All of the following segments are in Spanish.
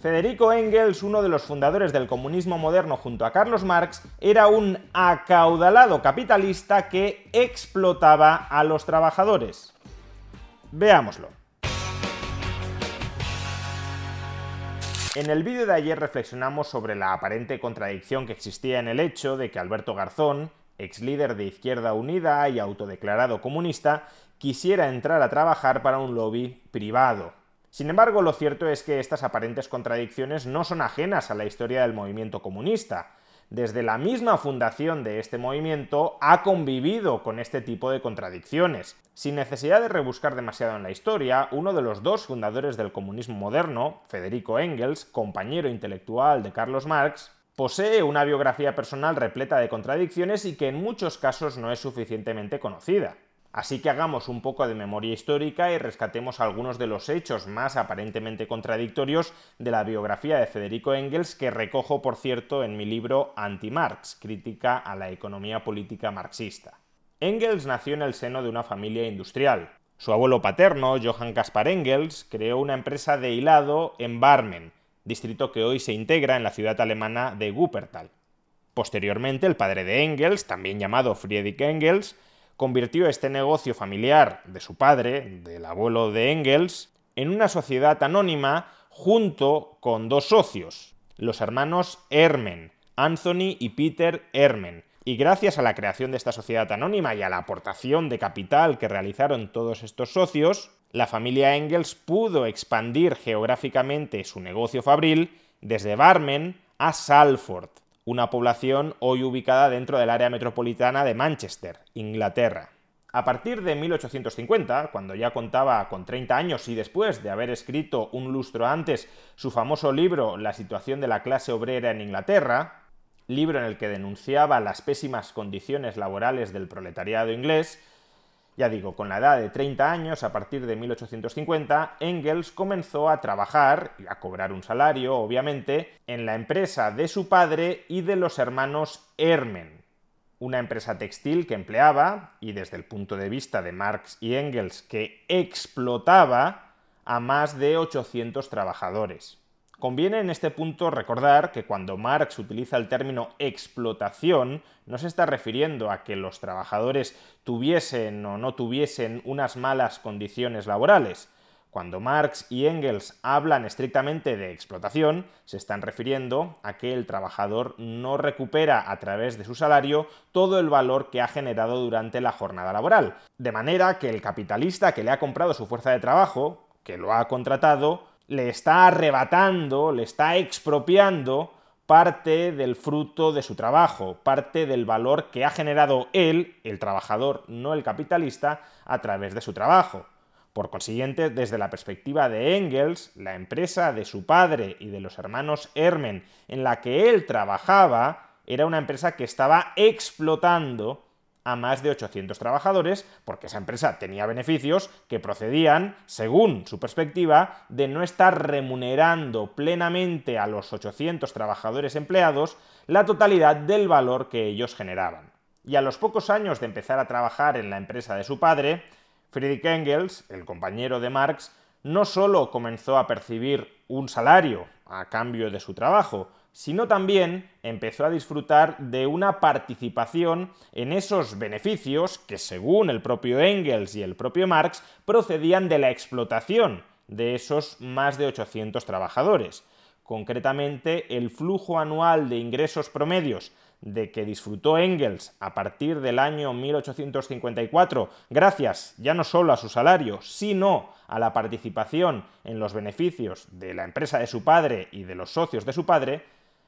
Federico Engels, uno de los fundadores del comunismo moderno junto a Carlos Marx, era un acaudalado capitalista que explotaba a los trabajadores. Veámoslo. En el vídeo de ayer reflexionamos sobre la aparente contradicción que existía en el hecho de que Alberto Garzón, ex líder de Izquierda Unida y autodeclarado comunista, quisiera entrar a trabajar para un lobby privado. Sin embargo, lo cierto es que estas aparentes contradicciones no son ajenas a la historia del movimiento comunista. Desde la misma fundación de este movimiento ha convivido con este tipo de contradicciones. Sin necesidad de rebuscar demasiado en la historia, uno de los dos fundadores del comunismo moderno, Federico Engels, compañero intelectual de Carlos Marx, posee una biografía personal repleta de contradicciones y que en muchos casos no es suficientemente conocida. Así que hagamos un poco de memoria histórica y rescatemos algunos de los hechos más aparentemente contradictorios de la biografía de Federico Engels, que recojo, por cierto, en mi libro Anti-Marx, crítica a la economía política marxista. Engels nació en el seno de una familia industrial. Su abuelo paterno, Johann Caspar Engels, creó una empresa de hilado en Barmen, distrito que hoy se integra en la ciudad alemana de Wuppertal. Posteriormente, el padre de Engels, también llamado Friedrich Engels, convirtió este negocio familiar de su padre, del abuelo de Engels, en una sociedad anónima junto con dos socios, los hermanos Hermen, Anthony y Peter Hermen. Y gracias a la creación de esta sociedad anónima y a la aportación de capital que realizaron todos estos socios, la familia Engels pudo expandir geográficamente su negocio fabril desde Barmen a Salford, una población hoy ubicada dentro del área metropolitana de Manchester, Inglaterra. A partir de 1850, cuando ya contaba con 30 años y después de haber escrito un lustro antes su famoso libro La situación de la clase obrera en Inglaterra, libro en el que denunciaba las pésimas condiciones laborales del proletariado inglés, ya digo, con la edad de 30 años, a partir de 1850, Engels comenzó a trabajar y a cobrar un salario, obviamente, en la empresa de su padre y de los hermanos Hermen, una empresa textil que empleaba, y desde el punto de vista de Marx y Engels, que explotaba a más de 800 trabajadores. Conviene en este punto recordar que cuando Marx utiliza el término explotación, no se está refiriendo a que los trabajadores tuviesen o no tuviesen unas malas condiciones laborales. Cuando Marx y Engels hablan estrictamente de explotación, se están refiriendo a que el trabajador no recupera a través de su salario todo el valor que ha generado durante la jornada laboral. De manera que el capitalista que le ha comprado su fuerza de trabajo, que lo ha contratado, le está arrebatando, le está expropiando parte del fruto de su trabajo, parte del valor que ha generado él, el trabajador, no el capitalista, a través de su trabajo. Por consiguiente, desde la perspectiva de Engels, la empresa de su padre y de los hermanos Hermen en la que él trabajaba era una empresa que estaba explotando a más de 800 trabajadores, porque esa empresa tenía beneficios que procedían, según su perspectiva, de no estar remunerando plenamente a los 800 trabajadores empleados la totalidad del valor que ellos generaban. Y a los pocos años de empezar a trabajar en la empresa de su padre, Friedrich Engels, el compañero de Marx, no solo comenzó a percibir un salario a cambio de su trabajo, sino también empezó a disfrutar de una participación en esos beneficios que, según el propio Engels y el propio Marx, procedían de la explotación de esos más de 800 trabajadores. Concretamente, el flujo anual de ingresos promedios de que disfrutó Engels a partir del año 1854, gracias ya no solo a su salario, sino a la participación en los beneficios de la empresa de su padre y de los socios de su padre,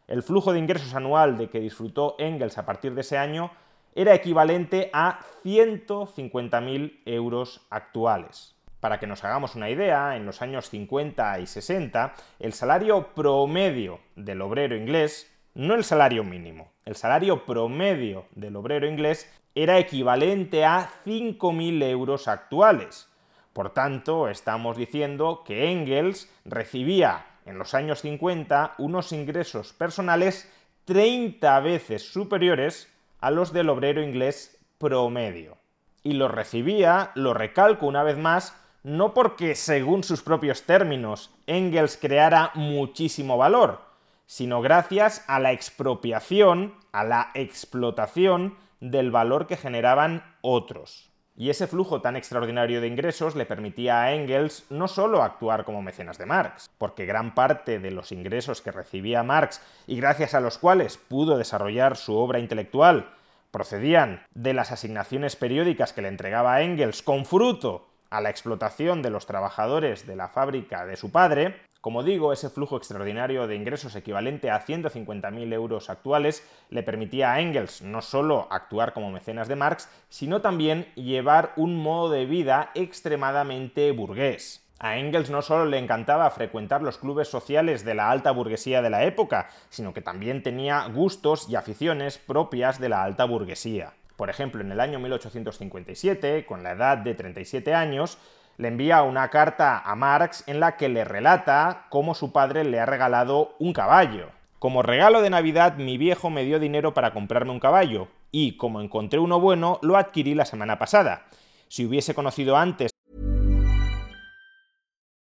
el flujo de ingresos anual de que disfrutó Engels a partir de ese año era equivalente a 150.000 euros actuales. Para que nos hagamos una idea, en los años 50 y 60, el salario promedio del obrero inglés, no el salario mínimo, el salario promedio del obrero inglés era equivalente a 5.000 euros actuales. Por tanto, estamos diciendo que Engels recibía en los años 50 unos ingresos personales 30 veces superiores a los del obrero inglés promedio. Y los recibía, lo recalco una vez más, no porque, según sus propios términos, Engels creara muchísimo valor, sino gracias a la expropiación, a la explotación del valor que generaban otros. Y ese flujo tan extraordinario de ingresos le permitía a Engels no solo actuar como mecenas de Marx, porque gran parte de los ingresos que recibía Marx y gracias a los cuales pudo desarrollar su obra intelectual procedían de las asignaciones periódicas que le entregaba a Engels con fruto a la explotación de los trabajadores de la fábrica de su padre, como digo, ese flujo extraordinario de ingresos equivalente a 150.000 euros actuales le permitía a Engels no solo actuar como mecenas de Marx, sino también llevar un modo de vida extremadamente burgués. A Engels no solo le encantaba frecuentar los clubes sociales de la alta burguesía de la época, sino que también tenía gustos y aficiones propias de la alta burguesía. Por ejemplo, en el año 1857, con la edad de 37 años, le envía una carta a Marx en la que le relata cómo su padre le ha regalado un caballo. Como regalo de Navidad mi viejo me dio dinero para comprarme un caballo, y como encontré uno bueno, lo adquirí la semana pasada. Si hubiese conocido antes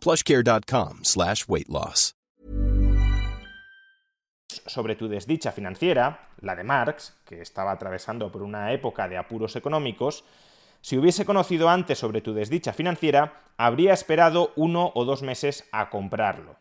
plushcare.com slash weight loss. Sobre tu desdicha financiera, la de Marx, que estaba atravesando por una época de apuros económicos, si hubiese conocido antes sobre tu desdicha financiera, habría esperado uno o dos meses a comprarlo.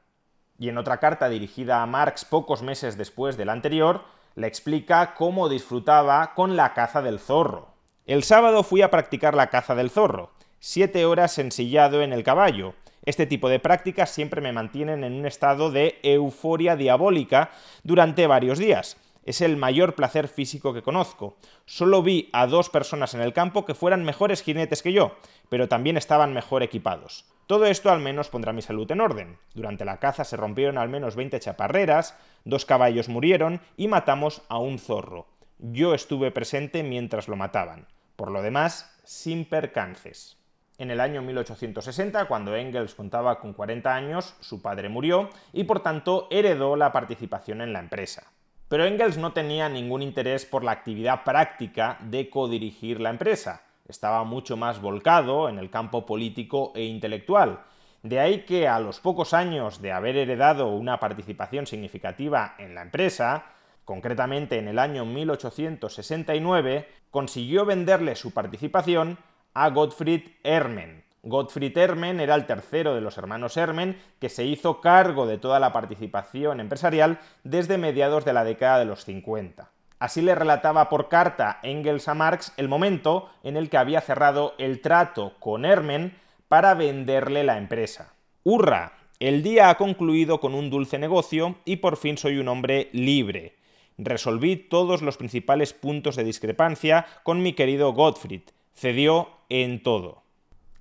Y en otra carta dirigida a Marx pocos meses después de la anterior, le explica cómo disfrutaba con la caza del zorro. El sábado fui a practicar la caza del zorro, siete horas ensillado en el caballo, este tipo de prácticas siempre me mantienen en un estado de euforia diabólica durante varios días. Es el mayor placer físico que conozco. Solo vi a dos personas en el campo que fueran mejores jinetes que yo, pero también estaban mejor equipados. Todo esto al menos pondrá mi salud en orden. Durante la caza se rompieron al menos 20 chaparreras, dos caballos murieron y matamos a un zorro. Yo estuve presente mientras lo mataban. Por lo demás, sin percances. En el año 1860, cuando Engels contaba con 40 años, su padre murió y por tanto heredó la participación en la empresa. Pero Engels no tenía ningún interés por la actividad práctica de codirigir la empresa. Estaba mucho más volcado en el campo político e intelectual. De ahí que a los pocos años de haber heredado una participación significativa en la empresa, concretamente en el año 1869, consiguió venderle su participación a Gottfried Hermen. Gottfried Hermen era el tercero de los hermanos Hermen que se hizo cargo de toda la participación empresarial desde mediados de la década de los 50. Así le relataba por carta Engels a Marx el momento en el que había cerrado el trato con Hermen para venderle la empresa. Hurra, el día ha concluido con un dulce negocio y por fin soy un hombre libre. Resolví todos los principales puntos de discrepancia con mi querido Gottfried. Cedió en todo.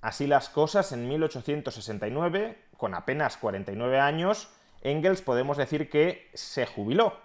Así las cosas, en 1869, con apenas 49 años, Engels podemos decir que se jubiló.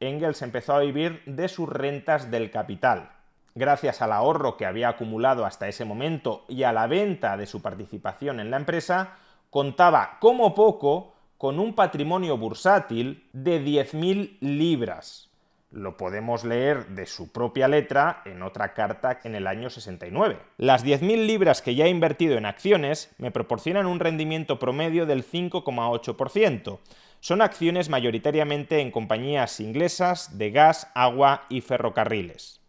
Engels empezó a vivir de sus rentas del capital. Gracias al ahorro que había acumulado hasta ese momento y a la venta de su participación en la empresa, contaba como poco con un patrimonio bursátil de 10.000 libras. Lo podemos leer de su propia letra en otra carta en el año 69. Las 10.000 libras que ya he invertido en acciones me proporcionan un rendimiento promedio del 5,8%. Son acciones mayoritariamente en compañías inglesas de gas, agua y ferrocarriles.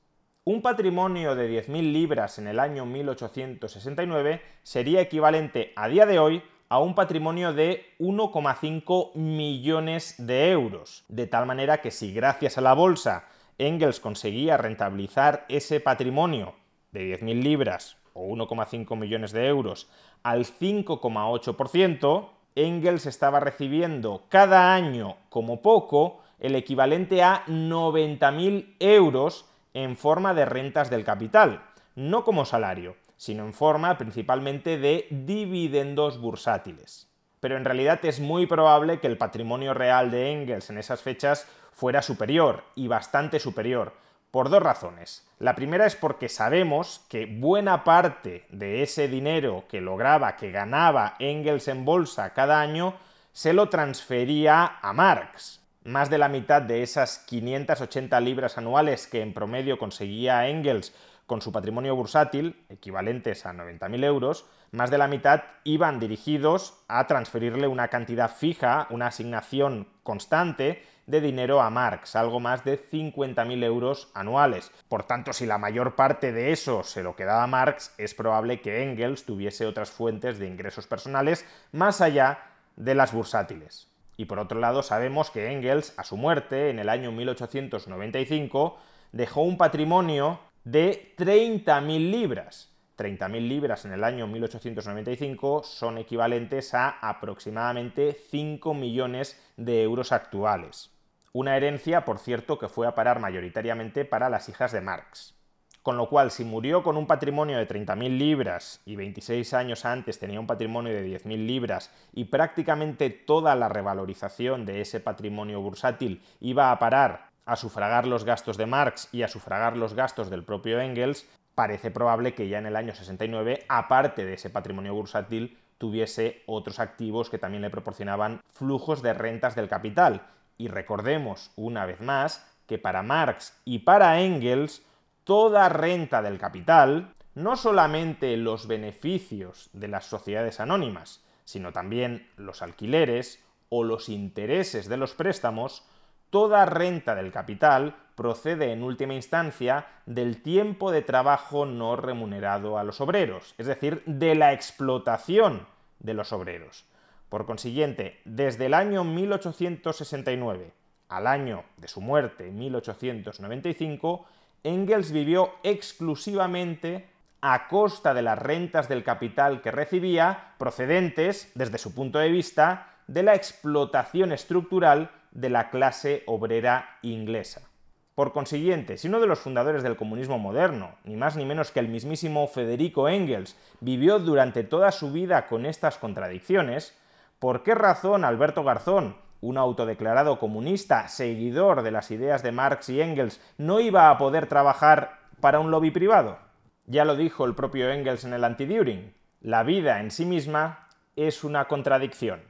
Un patrimonio de 10.000 libras en el año 1869 sería equivalente a día de hoy a un patrimonio de 1,5 millones de euros. De tal manera que si gracias a la bolsa Engels conseguía rentabilizar ese patrimonio de 10.000 libras o 1,5 millones de euros al 5,8%, Engels estaba recibiendo cada año como poco el equivalente a 90.000 euros en forma de rentas del capital, no como salario sino en forma principalmente de dividendos bursátiles. Pero en realidad es muy probable que el patrimonio real de Engels en esas fechas fuera superior, y bastante superior, por dos razones. La primera es porque sabemos que buena parte de ese dinero que lograba, que ganaba Engels en bolsa cada año, se lo transfería a Marx. Más de la mitad de esas 580 libras anuales que en promedio conseguía Engels con su patrimonio bursátil, equivalentes a 90.000 euros, más de la mitad iban dirigidos a transferirle una cantidad fija, una asignación constante de dinero a Marx, algo más de 50.000 euros anuales. Por tanto, si la mayor parte de eso se lo quedaba Marx, es probable que Engels tuviese otras fuentes de ingresos personales más allá de las bursátiles. Y por otro lado, sabemos que Engels, a su muerte, en el año 1895, dejó un patrimonio de 30.000 libras. 30.000 libras en el año 1895 son equivalentes a aproximadamente 5 millones de euros actuales. Una herencia, por cierto, que fue a parar mayoritariamente para las hijas de Marx. Con lo cual, si murió con un patrimonio de 30.000 libras y 26 años antes tenía un patrimonio de 10.000 libras y prácticamente toda la revalorización de ese patrimonio bursátil iba a parar a sufragar los gastos de Marx y a sufragar los gastos del propio Engels, parece probable que ya en el año 69, aparte de ese patrimonio bursátil, tuviese otros activos que también le proporcionaban flujos de rentas del capital. Y recordemos una vez más que para Marx y para Engels, toda renta del capital, no solamente los beneficios de las sociedades anónimas, sino también los alquileres o los intereses de los préstamos, Toda renta del capital procede en última instancia del tiempo de trabajo no remunerado a los obreros, es decir, de la explotación de los obreros. Por consiguiente, desde el año 1869 al año de su muerte, 1895, Engels vivió exclusivamente a costa de las rentas del capital que recibía, procedentes, desde su punto de vista, de la explotación estructural de la clase obrera inglesa. Por consiguiente, si uno de los fundadores del comunismo moderno, ni más ni menos que el mismísimo Federico Engels, vivió durante toda su vida con estas contradicciones, ¿por qué razón Alberto Garzón, un autodeclarado comunista, seguidor de las ideas de Marx y Engels, no iba a poder trabajar para un lobby privado? Ya lo dijo el propio Engels en el Antiduring, la vida en sí misma es una contradicción.